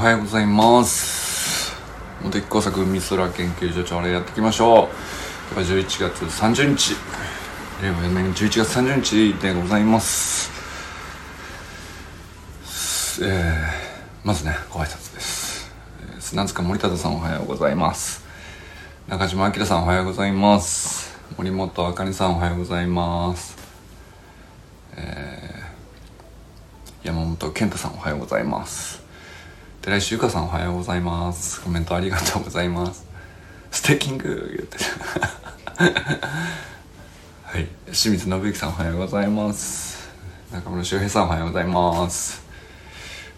はようございます。茂木工作美空研究所長でやっていきましょう。今日は11月30日令和4年11月30日でございます。えー、まずねご挨拶です、えー砂塚森忠さんおはようございます中島明さんおはようございます。森本あかりさんおはようございます。山本健太さんおはようございます。寺石由香さんおはようございます。コメントありがとうございます。ステーキング言って。はい。清水信之さんおはようございます。中村修平さんおはようございます。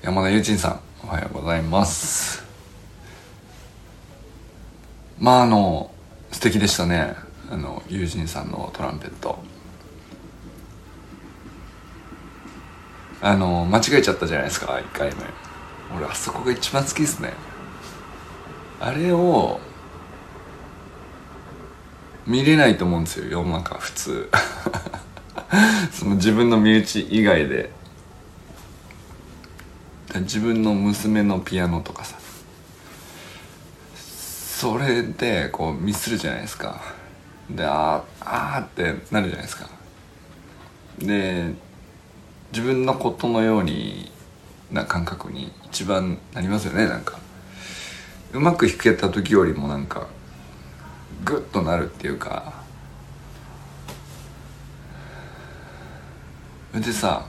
山田友人さんおはようございます。まああの素敵でしたね。あの友人さんのトランペット。あの間違えちゃったじゃないですか1回目。俺あそこが一番好きですね。あれを見れないと思うんですよ。世の中普通。その自分の身内以外で。自分の娘のピアノとかさ。それでこうミスるじゃないですか。でああーってなるじゃないですか。で自分のことのようにな感覚に一番なりますよねなんか。うまく弾けた時よりもなんかグッとなるっていうか。でさ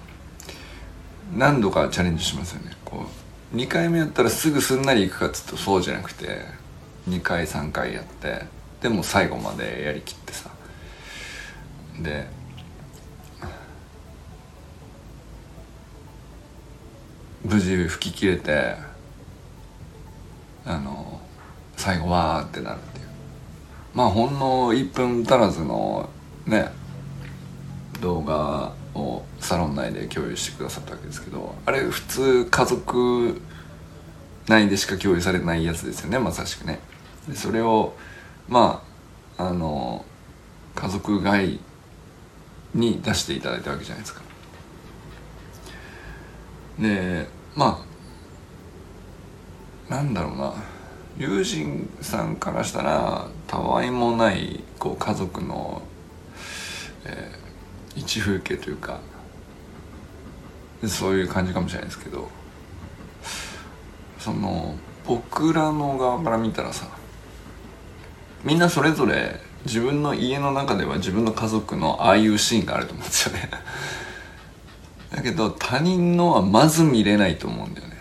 何度かチャレンジしますよね。こう2回目やったらすぐすんなりいくかっつうとそうじゃなくて2回3回やってでも最後までやりきってさ。で無事吹き切れてあの最後わーってなるっていう。まあほんの1分足らずのね動画をサロン内で共有してくださったわけですけどあれ普通家族内でしか共有されないやつですよねまさしくね。でそれをまああの家族外に出していただいたわけじゃないですか。でまあなんだろうな。友人さんからしたらたわいもないこう家族の、えー一風景というかそういう感じかもしれないですけどその僕らの側から見たらさみんなそれぞれ自分の家の中では自分の家族のああいうシーンがあると思うんですよね。だけど他人のはまず見れないと思うんだよね。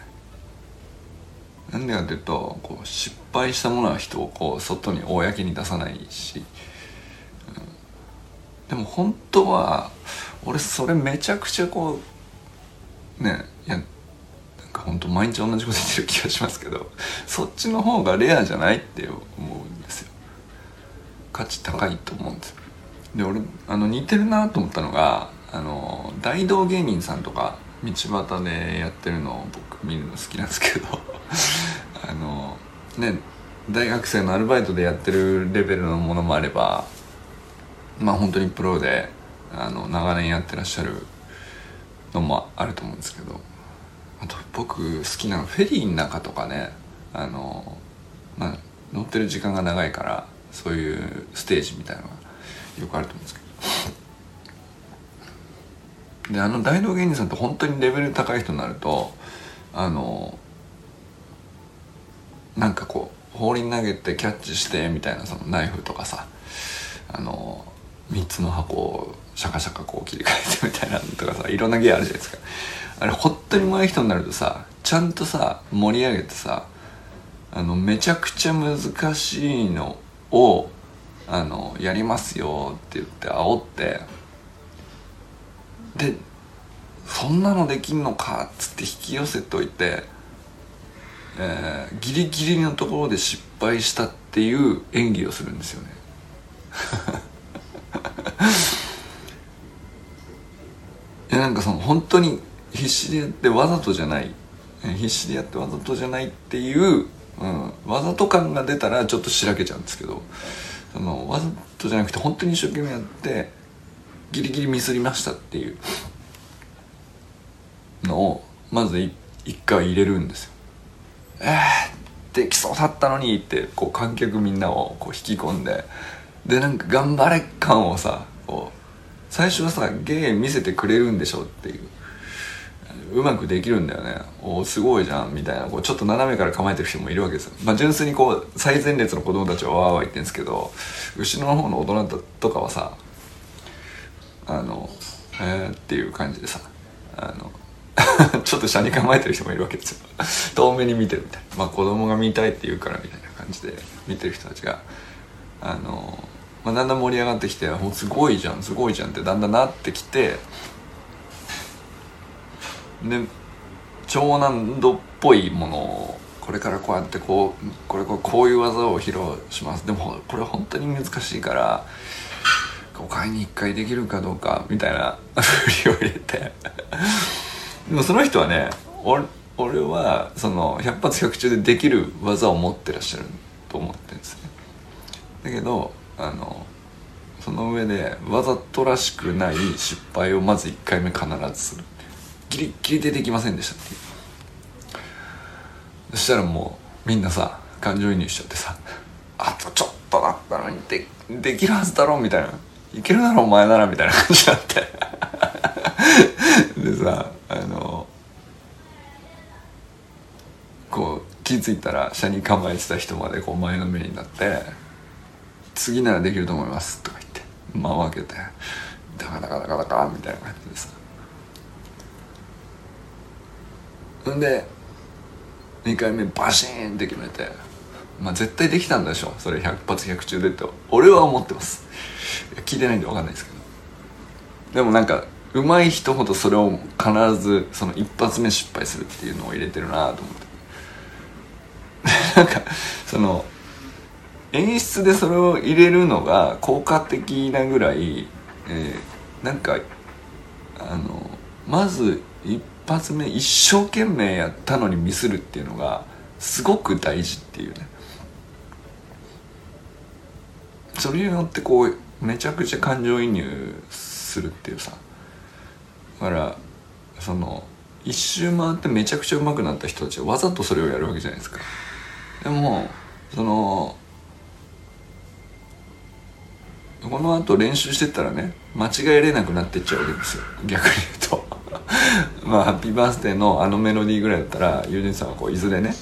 なんでかっていうとこう失敗したものは人をこう外に公に出さないし、うん。でも本当は俺それめちゃくちゃこうねいやなんか本当毎日同じこと言ってる気がしますけどそっちの方がレアじゃないって思うんですよ。価値高いと思うんですよ。で俺あの似てるなと思ったのがあの大道芸人さんとか道端でやってるのを僕見るの好きなんですけど あのね大学生のアルバイトでやってるレベルのものもあればまあ本当にプロであの長年やってらっしゃるのもあると思うんですけどあと僕好きなのフェリーの中とかねあのまあ乗ってる時間が長いからそういうステージみたいなのがよくあると思うんですけどであの大道芸人さんって本当にレベル高い人になるとあのなんかこう放り投げてキャッチしてみたいなそのナイフとかさあの3つの箱をシャカシャカこう切り替えてみたいなのとかさいろんな芸あるじゃないですか。あれ本当に上手い人になるとさちゃんとさ盛り上げてさあのめちゃくちゃ難しいのをあのやりますよって言って煽ってでそんなのできんのかっつって引き寄せといて、えーギリギリのところで失敗したっていう演技をするんですよね。いやなんかその本当に必死でやってわざとじゃない。必死でやってわざとじゃないっていう、うん、わざと感が出たらちょっとしらけちゃうんですけどそのわざとじゃなくて本当に一生懸命やってギリギリミスりましたっていう。のをまず一回入れるんですよ「えー、できそうだったのに」ってこう観客みんなをこう引き込んで。でなんか頑張れ感をさこう最初はさ芸見せてくれるんでしょっていう。うまくできるんだよね。おすごいじゃん。みたいなこうちょっと斜めから構えてる人もいるわけですよ、まあ、純粋にこう最前列の子供たちはわーわー言ってるんですけど後ろの方の大人とかはさあのえーっていう感じでさあの ちょっと車に構えてる人もいるわけですよ。遠目に見てるみたいな。まあ子供が見たいって言うからみたいな感じで見てる人たちがあのまあ、だんだん盛り上がってきてもう「すごいじゃんすごいじゃん」ってだんだんなってきてで超難度っぽいものをこれからこうやってこうこれこうこういう技を披露します。でもこれ本当に難しいから5回に1回できるかどうかみたいな 振りを入れて。でもその人はね俺はその100発100中でできる技を持ってらっしゃると思ってるんですね。だけどあのその上でわざとらしくない失敗をまず1回目必ずする。ギリギリでできませんでしたっていう。そしたらもうみんなさ感情移入しちゃってさあとちょっとだったのにでできるはずだろみたいな。いけるだろお前ならみたいな感じになって。でさあのこう気付いたら車に構えてた人までこう前のめりになって「次ならできると思います」とか言って間を開けて「ダカダカダカダカ」みたいな感じでさ。んで2回目バシーンって決めてまあ絶対できたんでしょそれ100発100中でって俺は思ってます。聞いてないんで分かんないですけど。でもなんか上手い人ほどそれを必ずその一発目失敗するっていうのを入れてるなと思って。なんかその演出でそれを入れるのが効果的なぐらい、えー、なんかあのまず一発目一生懸命やったのにミスるっていうのがすごく大事っていうね。それによってこうめちゃくちゃ感情移入するっていうさ。だからその一周回ってめちゃくちゃ上手くなった人たちはわざとそれをやるわけじゃないですか。でもそのこの後練習してったらね間違えれなくなってっちゃうわけですよ。逆に言うと。まあ「ハッピーバースデー」のあのメロディーぐらいだったらユージンさんはこういずれね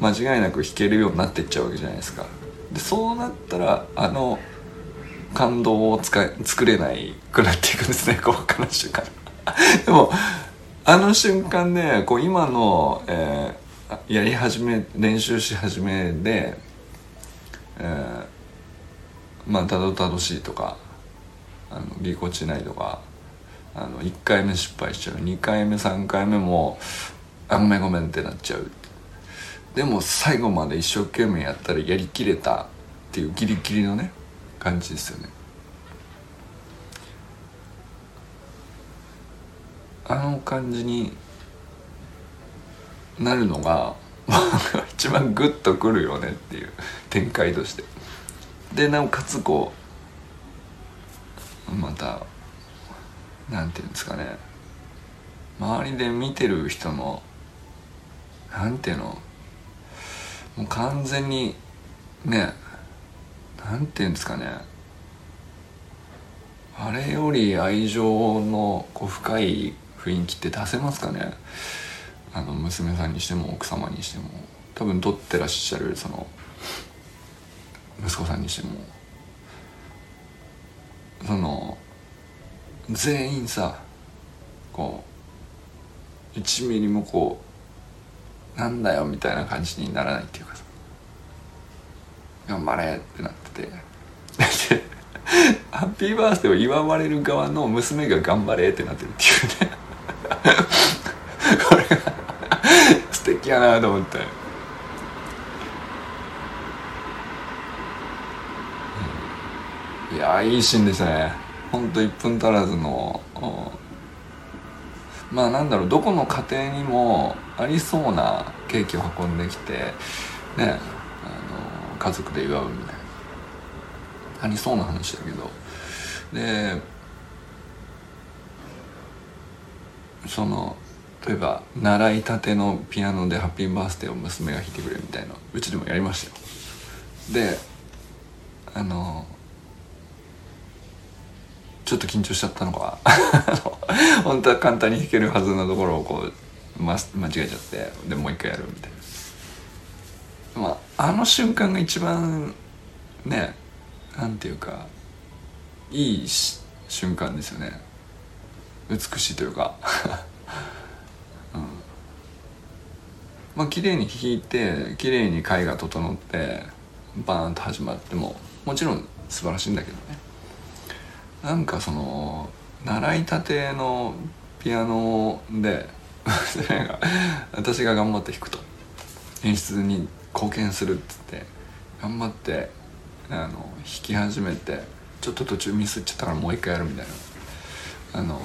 間違いなく弾けるようになってっちゃうわけじゃないですか。でそうなったらあの感動を使い作れないくなっていくんですねこう他の瞬間でもあの瞬間でこう今の、えー、やり始め練習し始めで、えー、まあたどたどしいとかあのぎこちないとかあの1回目失敗しちゃう。2回目3回目もあごめんごめんってなっちゃう。でも最後まで一生懸命やったらやりきれたっていうギリギリのね感じですよね。あの感じになるのが 一番グッとくるよねっていう展開として。でなおかつこうまたなんていうんですかね。周りで見てる人のなんていうのもう完全にねなんていうんですかね。あれより愛情のこう深い雰囲気って出せますかね。あの娘さんにしても奥様にしても。多分撮ってらっしゃるその息子さんにしても。その全員さこう1ミリもこうなんだよみたいな感じにならないっていうかさ。頑張れってなって。て。ハッピーバースデーを祝われる側の娘が頑張れってなってるっていうね。これが素敵やなと思って、うん、いやいいシーンでしたね。ほんと1分足らずのまあなんだろうどこの家庭にもありそうなケーキを運んできてねあの家族で祝うみたいな。ありそうな話だけど。でその例えば習いたてのピアノで「ハッピーバースデー」を娘が弾いてくれるみたいなうちでもやりましたよ。であのちょっと緊張しちゃったのか。本当は簡単に弾けるはずのところをこう、ま、間違えちゃってでもう一回やるみたいな。まああの瞬間が一番ねなんていうかいい瞬間ですよね。美しいというか。まあ綺麗に弾いて綺麗に絵が整ってバーンと始まってももちろん素晴らしいんだけどね。なんかその習いたてのピアノで 私が頑張って弾くと。演出に貢献するっつって頑張ってあの弾き始めてちょっと途中ミスっちゃったからもう一回やるみたいな。あの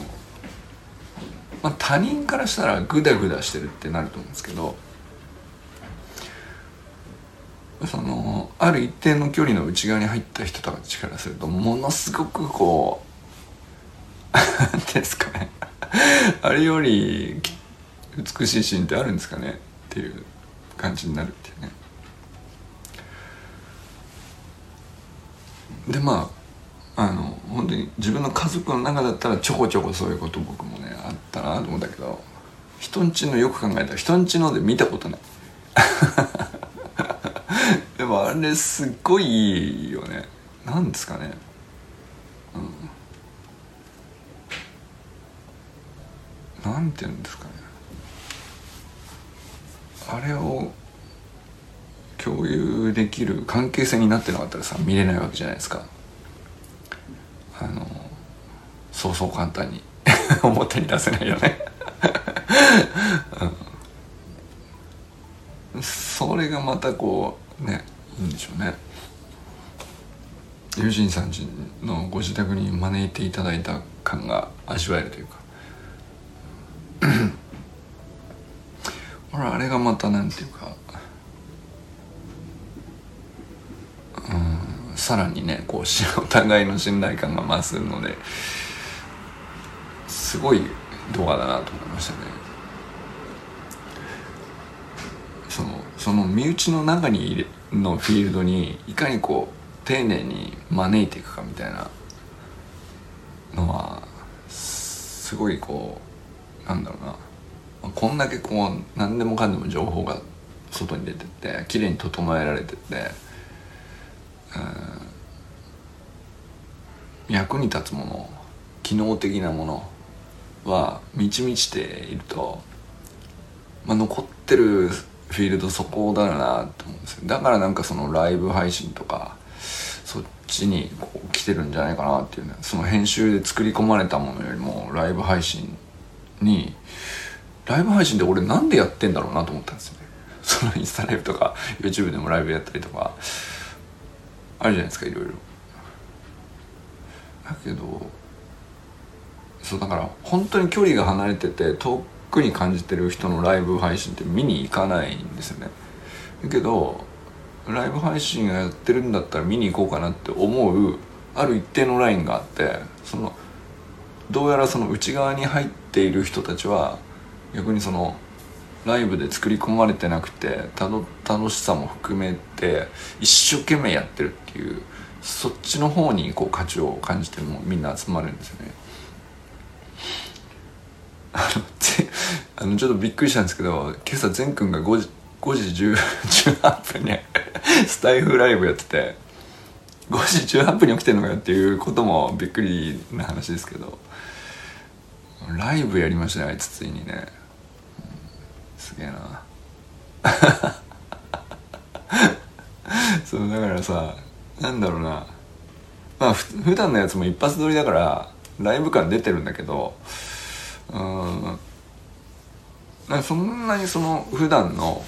まあ他人からしたらグダグダしてるってなると思うんですけどそのある一定の距離の内側に入った人たちからするとものすごくこう ですかね。あれより美しいシーンってあるんですかねっていう感じになるっていうね。でまああの本当に自分の家族の中だったらちょこちょこそういうこと僕もねあったなと思ったけど人んちのよく考えたら人んちので見たことない。でもあれすっごいいいよね。なんですかね。うん。なんて言うんですかね。あれを共有できる関係性になってなかったらさ見れないわけじゃないですか。あのそうそう簡単に 表に出せないよね、うん、それがまたこうねいいんでしょうね。友人さんのご自宅に招いていただいた感が味わえるというか。俺あれがまたなんていうかうんさらにねこう お互いの信頼感が増すのですごい動画だなと思いましたね。そのその身内の中にいるのフィールドにいかにこう丁寧に招いていくかみたいなのはすごいこうなんだろうな。こんだけこう何でもかんでも情報が外に出てって綺麗に整えられてて、うん、役に立つもの機能的なものは満ち満ちていると、まあ、残ってるフィールドそこだなと思うんですよ。だからなんかそのライブ配信とかそっちにこう来てるんじゃないかなっていうね。その編集で作り込まれたものよりもライブ配信にライブ配信で俺なんでやってんだろうなと思ったんですよね。そのインスタライブとか YouTube でもライブやったりとかあるじゃないですかいろいろ。だけどそうだから本当に距離が離れてて遠くに感じてる人のライブ配信って見に行かないんですよね。だけどライブ配信やってるんだったら見に行こうかなって思うある一定のラインがあってそのどうやらその内側に入っている人たちは逆にそのライブで作り込まれてなくて楽しさも含めて一生懸命やってるっていうそっちの方にこう価値を感じてもみんな集まるんですよね。あのちょっとびっくりしたんですけど今朝善くんが5時 ,5 時18分に スタイフライブやってて5時18分に起きてんのかよっていうこともびっくりな話ですけどライブやりましたねあいつついにね、すげえな そうだからさなんだろうな。まあ普段のやつも一発撮りだからライブ感出てるんだけどうん。んそんなにその普段の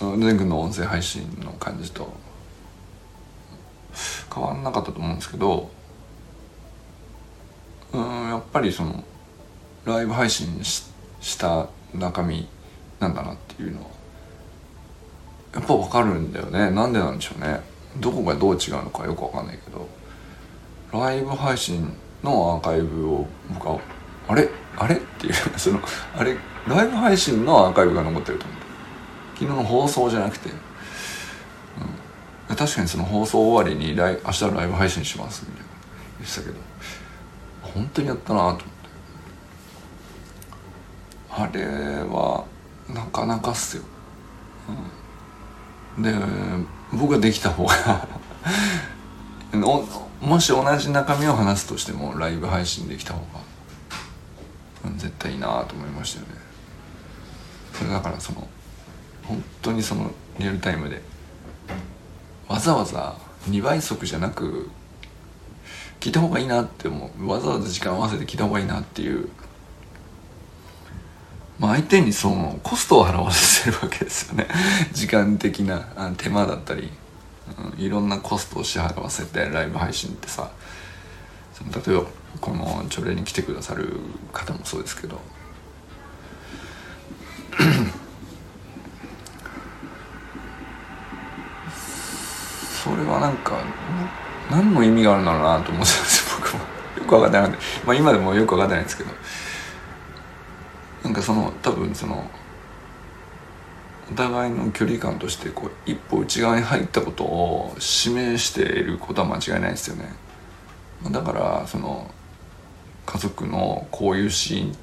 全くの音声配信の感じと変わんなかったと思うんですけどうんやっぱりそのライブ配信した中身なんだなっていうのはやっぱ分かるんだよね。なんでなんでしょうね。どこがどう違うのかよく分かんないけどライブ配信のアーカイブを僕はあれ？あれ？っていう そのあれ？ライブ配信のアーカイブが残ってると思う。昨日の放送じゃなくて、うん、確かにその放送終わりにライ明日のライブ配信しますみたいな。言ってたけど。本当にやったなと思って。あれはなかなかっすよ、うん、で僕ができた方が。もし同じ中身を話すとしてもライブ配信できた方が絶対いいなと思いましたよね。それだからその本当にそのリアルタイムでわざわざ2倍速じゃなく聞いた方がいいなって思う。わざわざ時間合わせて聞いた方がいいなっていうまあ相手にそのコストを払わせてるわけですよね。時間的な手間だったり、うん、いろんなコストを支払わせてライブ配信ってさ。例えばこの朝礼に来てくださる方もそうですけど。それはなんか何の意味があるんだろうなと思ってたんですよ僕も。よく分かってないまあ今でもよく分かってないんですけど。なんかその多分そのお互いの距離感としてこう一歩内側に入ったことを示していることは間違いないですよね。だからその家族のこういうシーン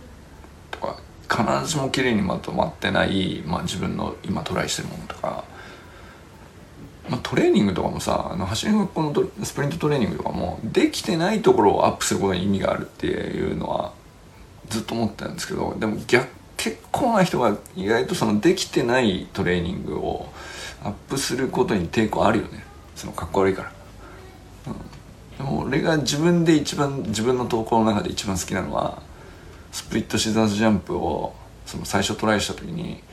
とか必ずしも綺麗にまとまってない、まあ、自分の今トライしてるものとか、まあ、トレーニングとかもさあの走りの学校のスプリントトレーニングとかもできてないところをアップすることに意味があるっていうのはずっと思ってたんですけどでも逆結構な人が意外とそのできてないトレーニングをアップすることに抵抗あるよね。そのかっこ悪いから、うん、でも俺が自分で一番自分の投稿の中で一番好きなのはスプリットシザーズジャンプをその最初トライした時に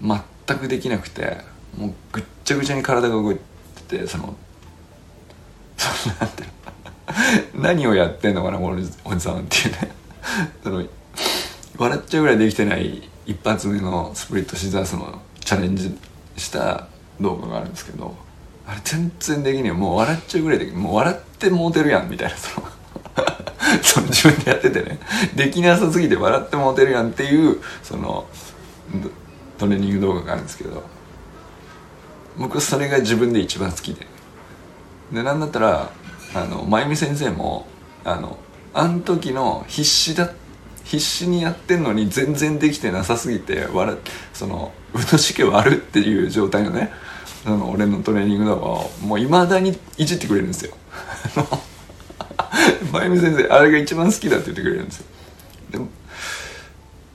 全くできなくてもうぐっちゃぐちゃに体が動いててそのそのなんて 何をやってんのかなこのおじさんっていうね。その笑っちゃうぐらいできてない一発目のスプリットシザースのチャレンジした動画があるんですけどあれ全然できねえ。もう笑っちゃうぐらいでもう笑ってもうてるやんみたいなその その自分でやっててね。できなさすぎて笑ってもうてるやんっていうそのトレーニング動画があるんですけど僕それが自分で一番好きで。でなんだったらあの真由美先生もあのあの時の必死だ必死にやってんのに全然できてなさすぎて笑その運動神経悪っていう状態のねその俺のトレーニング動画をもういまだにいじってくれるんですよ。真由美先生あれが一番好きだって言ってくれるんですよ。でも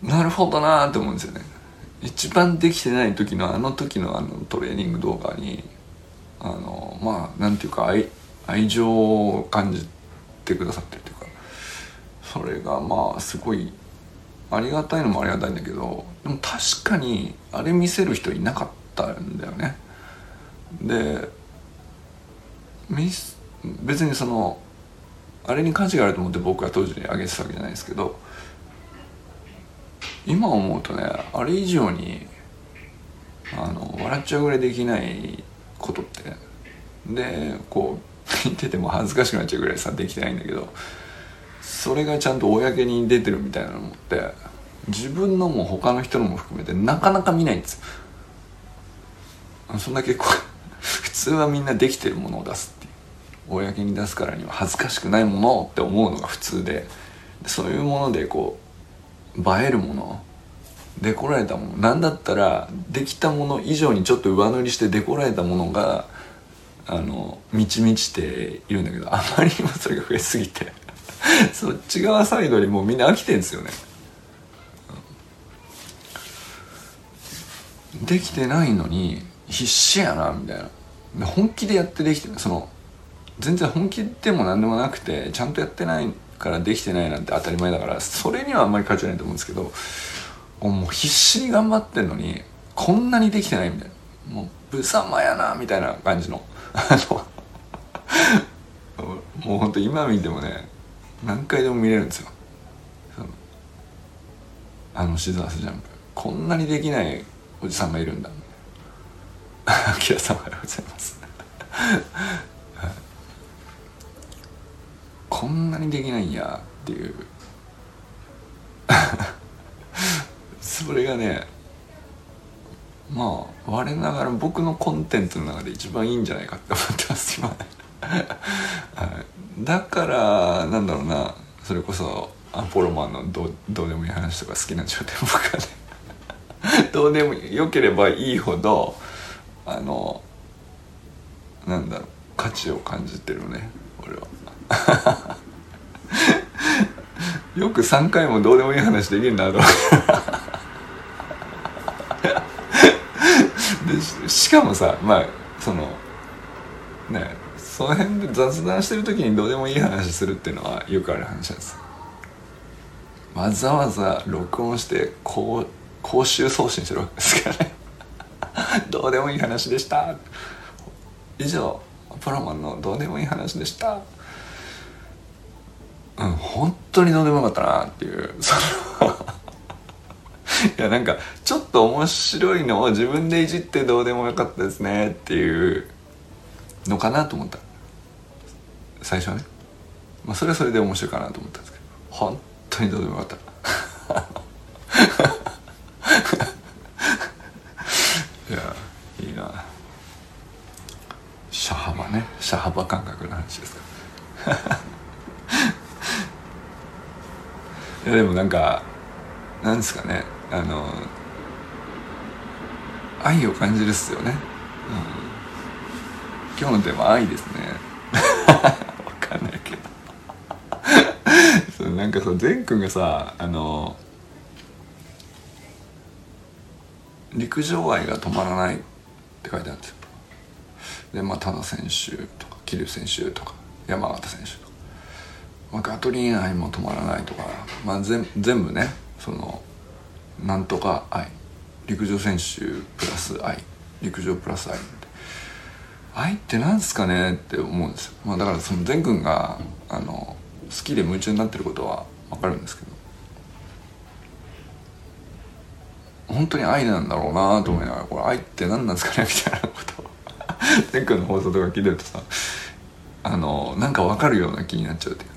なるほどなーって思うんですよね。一番できてない時のあの時のあのトレーニング動画にあのまあなんていうか愛愛情を感じてくださってるというそれがまあすごいありがたいのもありがたいんだけどでも確かにあれ見せる人いなかったんだよね。で別にそのあれに価値があると思って僕は当時にあげてたわけじゃないですけど今思うとねあれ以上にあの笑っちゃうぐらいできないことってでこう見てても恥ずかしくなっちゃうぐらいさできてないんだけどそれがちゃんと公に出てるみたいなのって自分のも他の人のも含めてなかなか見ないんですよ。そんな結構 普通はみんなできてるものを出すっていう。公に出すからには恥ずかしくないものって思うのが普通でそういうものでこう映えるものデコられたもの何だったらできたもの以上にちょっと上塗りしてデコられたものがあの満ち満ちているんだけどあまりにもそれが増えすぎて。そっち側サイドにもうみんな飽きてんですよね。できてないのに必死やなみたいな。本気でやってできてその全然本気でも何でもなくてちゃんとやってないからできてないなんて当たり前だからそれにはあんまり価値ないと思うんですけどもう必死に頑張ってんのにこんなにできてないみたいな。もう無様やなみたいな感じの。あの もうほんと今見てもね何回でも見れるんですよ。あのシザースジャンプ。こんなにできないおじさんがいるんだ。あきらさんおはようございます。こんなにできないんやっていう。それがねまあ我ながら僕のコンテンツの中で一番いいんじゃないかって思ってます今。だからなんだろうな。それこそアポロマンのどどうでもいい話とか好きなんでしょうね僕はね。どうでもよければいいほどあのなんだろう。価値を感じてるね俺は。よく3回もどうでもいい話できるなと思ってでしかもさまあそのねその辺で雑談してる時にどうでもいい話するっていうのはよくある話です。わざわざ録音して公公衆送信してるわけですからね。どうでもいい話でした。以上プロマンのどうでもいい話でした。うん本当にどうでもよかったなっていう。その いやなんかちょっと面白いのを自分でいじってどうでもよかったですねっていうのかなと思った。最初はね。まあそれはそれで面白いかなと思ったんですけど。本当にどうでもよかった。いやいいな。車幅ね。車幅感覚の話ですか。いやでもなんかなんですかね。あの愛を感じるっすよね、うん、今日のテーマ愛ですね。わかんないけど。そなんかそう善くんがさあの陸上愛が止まらないって書いてあるんですよ。でまあ多田選手とか桐生選手とか山形選手とか、まあ、ガトリン愛も止まらないとか、まあ、全全部ねそのなんとか愛。陸上選手プラス愛。陸上プラス愛みたいな。愛って何すかね？って思うんですよ、まあ、だからその善くんがあの好きで夢中になってることは分かるんですけど。本当に愛なんだろうなと思いながらこれ愛って何なんすかね？みたいなことを。善くんの放送とか聞いてるとさあのなんか分かるような気になっちゃうっていう。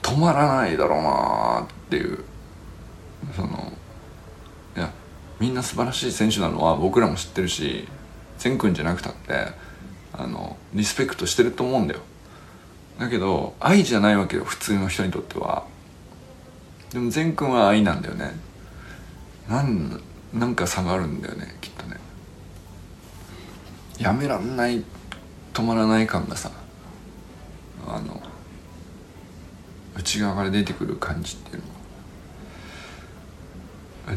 止まらないだろうなっていう。そのみんな素晴らしい選手なのは僕らも知ってるし善くんじゃなくたってあのリスペクトしてると思うんだよ。だけど愛じゃないわけよ普通の人にとっては。でも善くんは愛なんだよね。なんなんか差があるんだよねきっとね。やめらんない止まらない感がさあの内側から出てくる感じっていう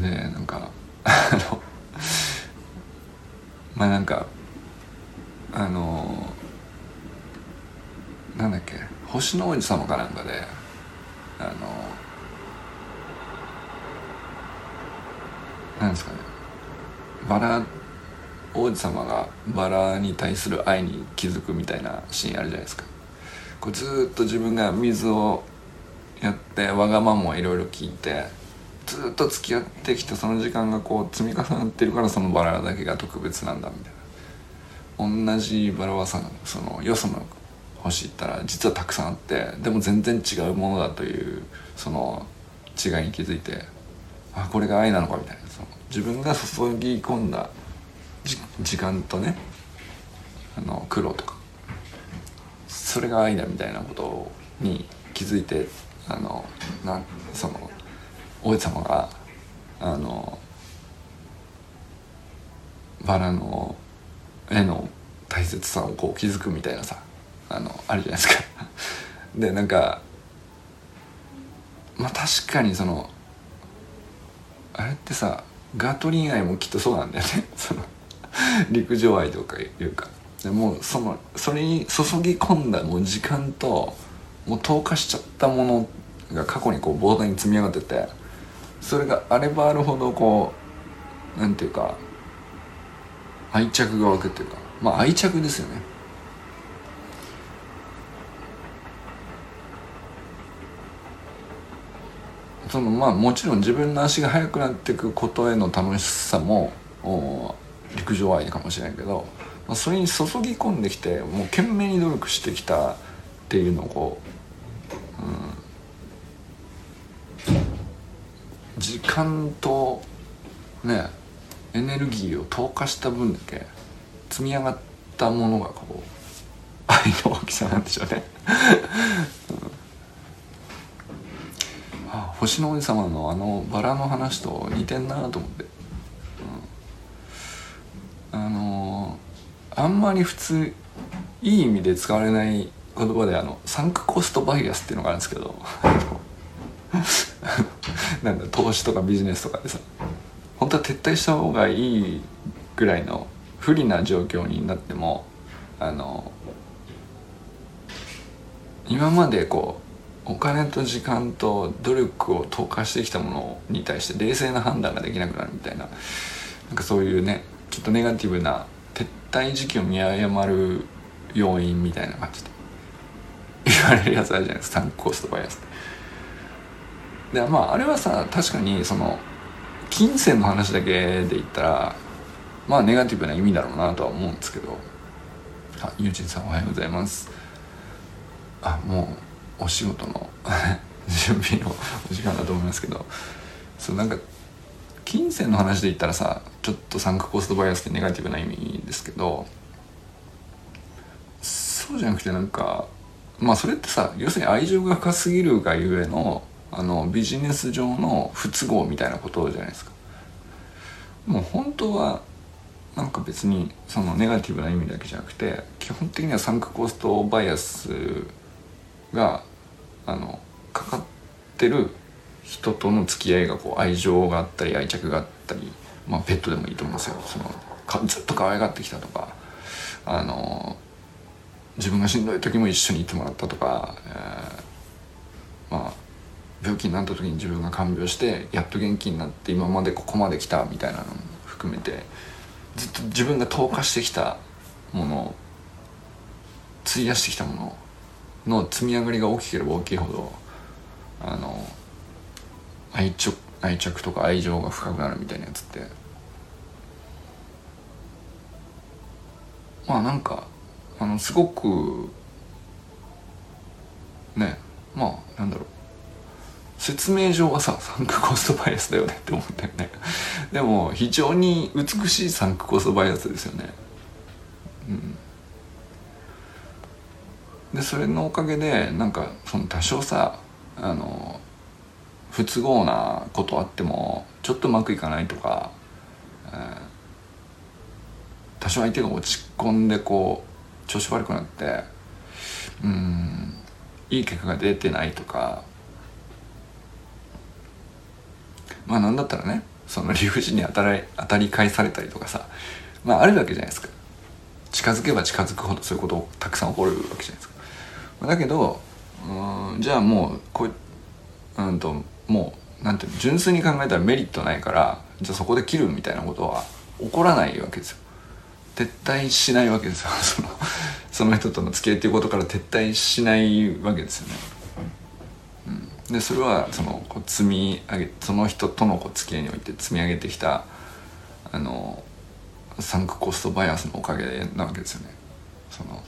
の。でなんか あのまあなんかあのなんだっけ星の王子様かなんかであのなんですかねバラ王子様がバラに対する愛に気づくみたいなシーンあるじゃないですか。こうずっと自分が水をやってわがままをいろいろ聞いてずっと付き合ってきたその時間がこう積み重なってるからそのバラだけが特別なんだみたいな。同じバラはさそのよその星行ったら実はたくさんあってでも全然違うものだというその違いに気づいてあこれが愛なのかみたいな。その自分が注ぎ込んだ時間とねあの苦労とかそれが愛だみたいなことに気づいてあのなその王子様があのバラの絵の大切さをこう気づくみたいなさあのあるじゃないですか。でなんかまあ確かにそのあれってさガトリン愛もきっとそうなんだよね。その陸上愛とかいうか。でもそのそれに注ぎ込んだもう時間ともう投下しちゃったものが過去にこう膨大に積み上がってて。それがあればあるほどこうなんていうか愛着が湧くっていうかまあ愛着ですよね。そのまあもちろん自分の足が速くなっていくことへの楽しさも陸上愛かもしれないけど、まあ、それに注ぎ込んできてもう懸命に努力してきたっていうのをこう、うん、時間とねエネルギーを投下した分だけ積み上がったものがこう愛の大きさなんでしょうね、うん、あ星の王子様のあのバラの話と似てんなと思って、うん、あのー、あんまり普通いい意味で使われない言葉であのサンクコストバイアスっていうのがあるんですけど。なんだ投資とかビジネスとかでさ本当は撤退した方がいいぐらいの不利な状況になってもあの今までこうお金と時間と努力を投下してきたものに対して冷静な判断ができなくなるみたいななんかそういうねちょっとネガティブな撤退時期を見誤る要因みたいな感じで言われるやつあるじゃないですか。タンクコストバイアスでまああれはさ確かにその金銭の話だけで言ったらまあネガティブな意味だろうなとは思うんですけど。あゆうちんさんおはようございます。あもうお仕事の 準備のお時間だと思いますけど。そうなんか金銭の話で言ったらさちょっとサンクコストバイアスってネガティブな意味ですけど。そうじゃなくてなんかまあそれってさ要するに愛情が深すぎるがゆえのあのビジネス上の不都合みたいなことじゃないですか。もう本当はなんか別にそのネガティブな意味だけじゃなくて基本的にはサンクコストバイアスがあのかかってる人との付き合いがこう愛情があったり愛着があったり、まあ、ペットでもいいと思うんですよ。そのかずっと可愛がってきたとかあの自分がしんどい時も一緒にいてもらったとか、えー、まあ病気になった時に自分が看病してやっと元気になって今までここまで来たみたいなのも含めてずっと自分が投下してきたもの費やしてきたものの積み上がりが大きければ大きいほどあの愛着愛着とか愛情が深くなるみたいなやつってまあなんかあのすごくねまあなんだろう。説明上はさサンクコストバイアスだよねって思ったよね。でも非常に美しいサンクコストバイアスですよね。うん。でそれのおかげでなんかその多少さあの不都合なことあってもちょっとうまくいかないとか、えー、多少相手が落ち込んでこう調子悪くなってうんいい結果が出てないとかまあなんだったらねその理不尽に当たり当たり返されたりとかさまああるわけじゃないですか。近づけば近づくほどそういうことたくさん起こるわけじゃないですか。だけどうんじゃあもうこううんともうなんていうの純粋に考えたらメリットないからじゃあそこで切るみたいなことは起こらないわけですよ。撤退しないわけですよ。そのその人との付き合いっていうことから撤退しないわけですよね、でそれはそのこう積み上げその人とのこう付き合いにおいて積み上げてきたあのサンクコストバイアスのおかげなわけですよね。その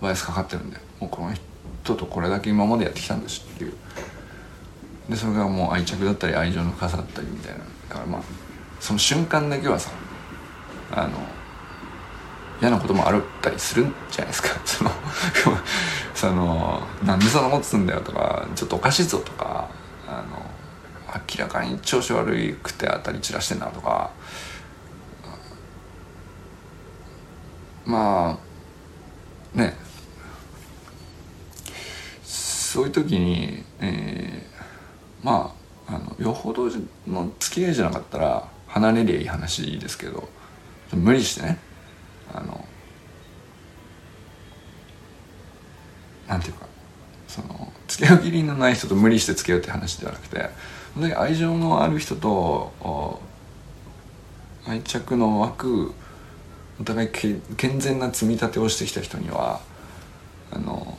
バイアスかかってるんでもうこの人とこれだけ今までやってきたんですっていう。でそれがもう愛着だったり愛情の深さだったりみたいな。だからまあその瞬間だけはさあの嫌なこともあったりするんじゃないですか。そのそのなんでそんなことすんだよとかちょっとおかしいぞとかあの明らかに調子悪くて当たり散らしてんなとか。まあね。そういう時に、えー、まああのよほどの付き合いじゃなかったら離れりゃいい話ですけど無理してね。あのなんていうかその付き合う義理のない人と無理して付き合うって話ではなくて本当に愛情のある人と愛着の湧くお互い健全な積み立てをしてきた人にはあの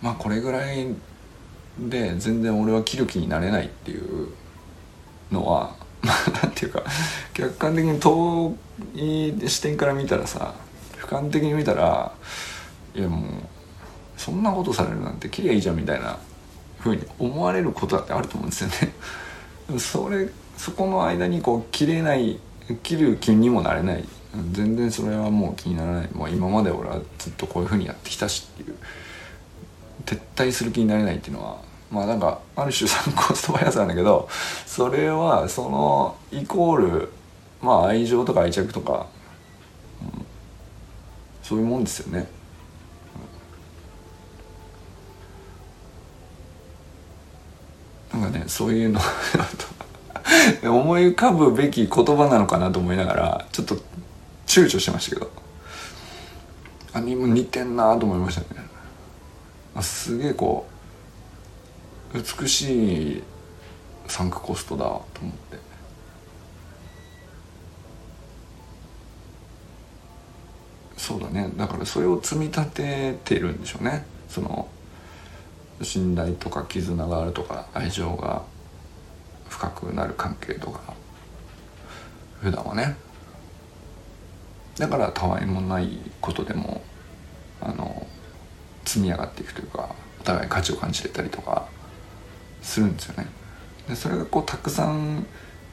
まあこれぐらいで全然俺は切る気になれないっていうのはまあなんていうか客観的に遠い視点から見たらさ俯瞰的に見たらいやもうそんなことされるなんて切りゃいいじゃんみたいなふうに思われることだってあると思うんですよね。それそこの間にこう切れない切る気にもなれない。全然それはもう気にならない。もう今まで俺はずっとこういうふうにやってきたしっていう撤退する気になれないっていうのはまあなんかある種参考ストバイアスなんだけどそれはそのイコールまあ愛情とか愛着とか、うん、そういうもんですよね。なんかねそういうの 思い浮かぶべき言葉なのかなと思いながらちょっと躊躇しましたけどあにも似てんなと思いましたねあすげえこう美しいサンクコストだと思って。そうだね。だからそれを積み立ててるんでしょうね。その信頼とか絆があるとか愛情が深くなる関係とか。普段はね。だからたわいもないことでもあの積み上がっていくというかお互い価値を感じれたりとか。するんですよね。でそれがこうたくさん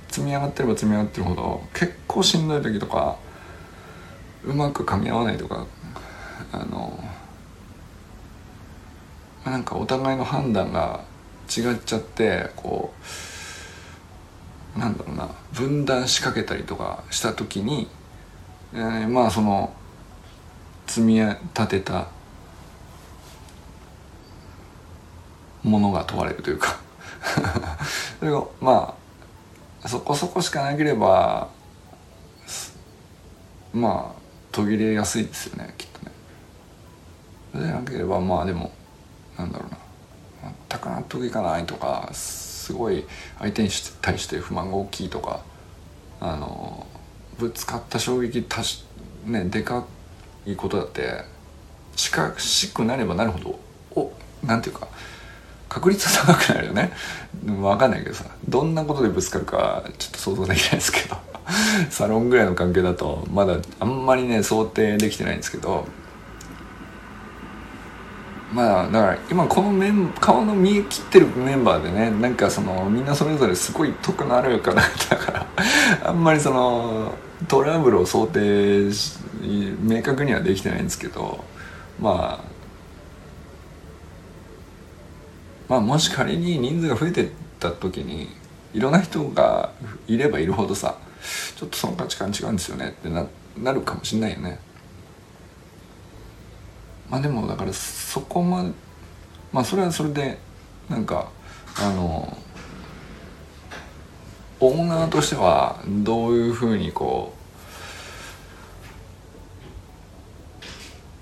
積み上がってれば積み上がってるほど結構しんどい時とかうまく噛み合わないとかあのなんかお互いの判断が違っちゃってこうなんだろうな分断しかけたりとかした時に、えー、まあその積み立てたものが問われるというか それがまあそこそこしかなければまあ途切れやすいですよねきっとね。それでなければまあでもなんだろうな全く納得いかないとかすごい相手に対して不満が大きいとかあのぶつかった衝撃たしねでかいことだって近しくなればなるほどおなんていうか確率は高くなるよね。分かんないけどさどんなことでぶつかるかちょっと想像できないですけど。サロンぐらいの関係だとまだあんまりね想定できてないんですけど。まあだから今このメン顔の見え切ってるメンバーでねなんかそのみんなそれぞれすごい得のあるかなだからあんまりそのトラブルを想定し明確にはできてないんですけど。まあまあもし仮に人数が増えてった時にいろんな人がいればいるほどさちょっとその価値観違うんですよねってななるかもしんないよね。まあでもだからそこまでまあそれはそれでなんかあのオーナーとしてはどういうふうにこ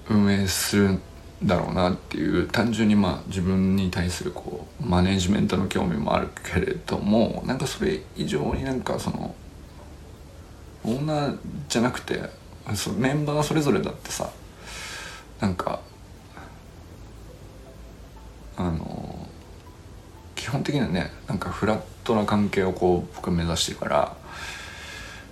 う運営するだろうなっていう単純にまあ自分に対するこうマネジメントの興味もあるけれどもなんかそれ以上になんかそのオーナーじゃなくてそメンバーそれぞれだってさなんかあの基本的にはねなんかフラットな関係をこう僕目指してるから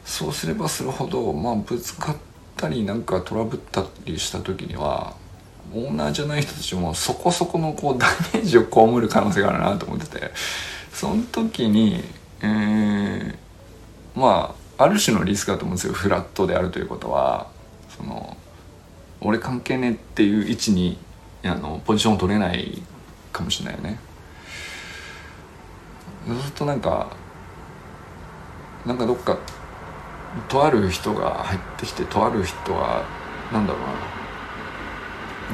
そうすればするほどまあぶつかったりなんかトラブったりした時にはオーナーじゃない人たちもそこそこのこう ダメージを被る可能性があるなと思ってて。その時に、えー、まあある種のリスクだと思うんですよ。フラットであるということは。その俺関係ねっていう位置にあのポジションを取れないかもしれないよね。ずっとなんかなんかどっかとある人が入ってきてとある人がなんだろうな。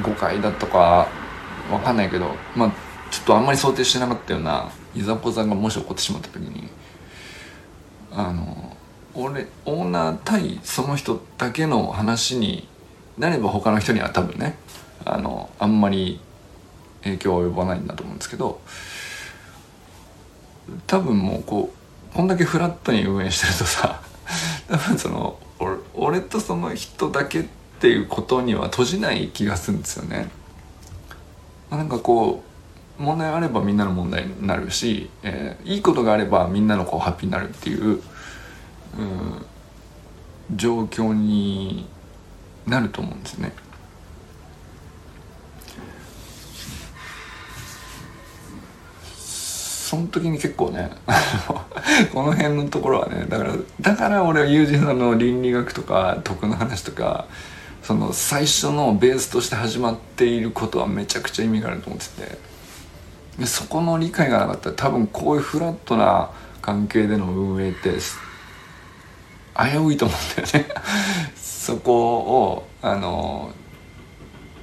誤解だとかわかんないけどまあちょっとあんまり想定してなかったようないざこざがもし起こってしまった時にあの俺オーナー対その人だけの話になれば他の人には多分ねあのあんまり影響は及ばないんだと思うんですけど多分もうこうこんだけフラットに運営してるとさ多分その俺とその人だけっていうことには閉じない気がするんですよね。なんかこう問題あればみんなの問題になるし、えー、いいことがあればみんなのこうハッピーになるっていう、うん、状況になると思うんですね。その時に結構ね この辺のところはねだからだから俺は友人さんの倫理学とか徳の話とかその最初のベースとして始まっていることはめちゃくちゃ意味があると思ってて。でそこの理解がなかったら多分こういうフラットな関係での運営って危ういと思うんだよね。そこをあの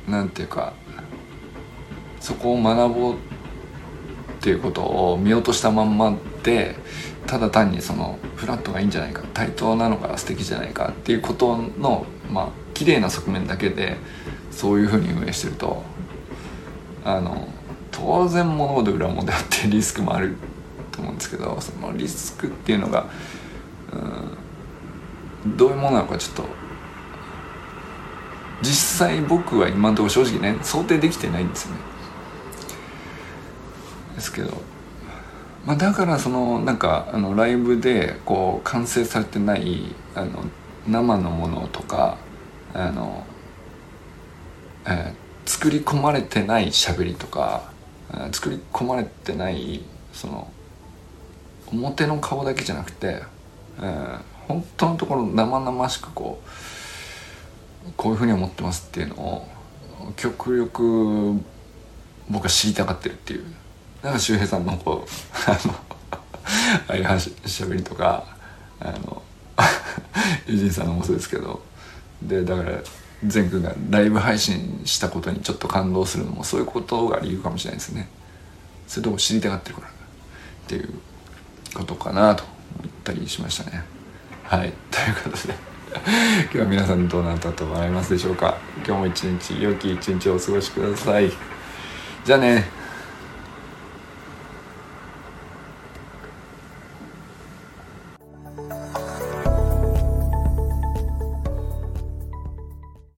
なんていうかそこを学ぼうっていうことを見落としたまんまでただ単にそのフラットがいいんじゃないか対等なのが素敵じゃないかっていうことのまあ綺麗な側面だけでそういうふうに運営してるとあの当然物事裏表あって リスクもあると思うんですけどそのリスクっていうのがうんどういうものなのかちょっと実際僕は今のところ正直ね想定できてないんですよね。ですけどまあだからそのなんかあのライブでこう完成されてないあの生のものとかあの、えー、作り込まれてない喋りとか、え、作り込まれてないその表の顔だけじゃなくて、えー、本当のところ生々しくこうこういうふうに思ってますっていうのを極力僕は知りたがってるっていう。なんか周平さんのこうあああいう話しゃべりとかあのユジンさんもそうですけど。でだから善くんがライブ配信したことにちょっと感動するのもそういうことが理由かもしれないですね。それとも知りたがってるから。っていうことかなと思ったりしましたね。はい。ということで。今日は皆さんどうなったと思いますでしょうか。今日も一日良き一日をお過ごしください。じゃあね。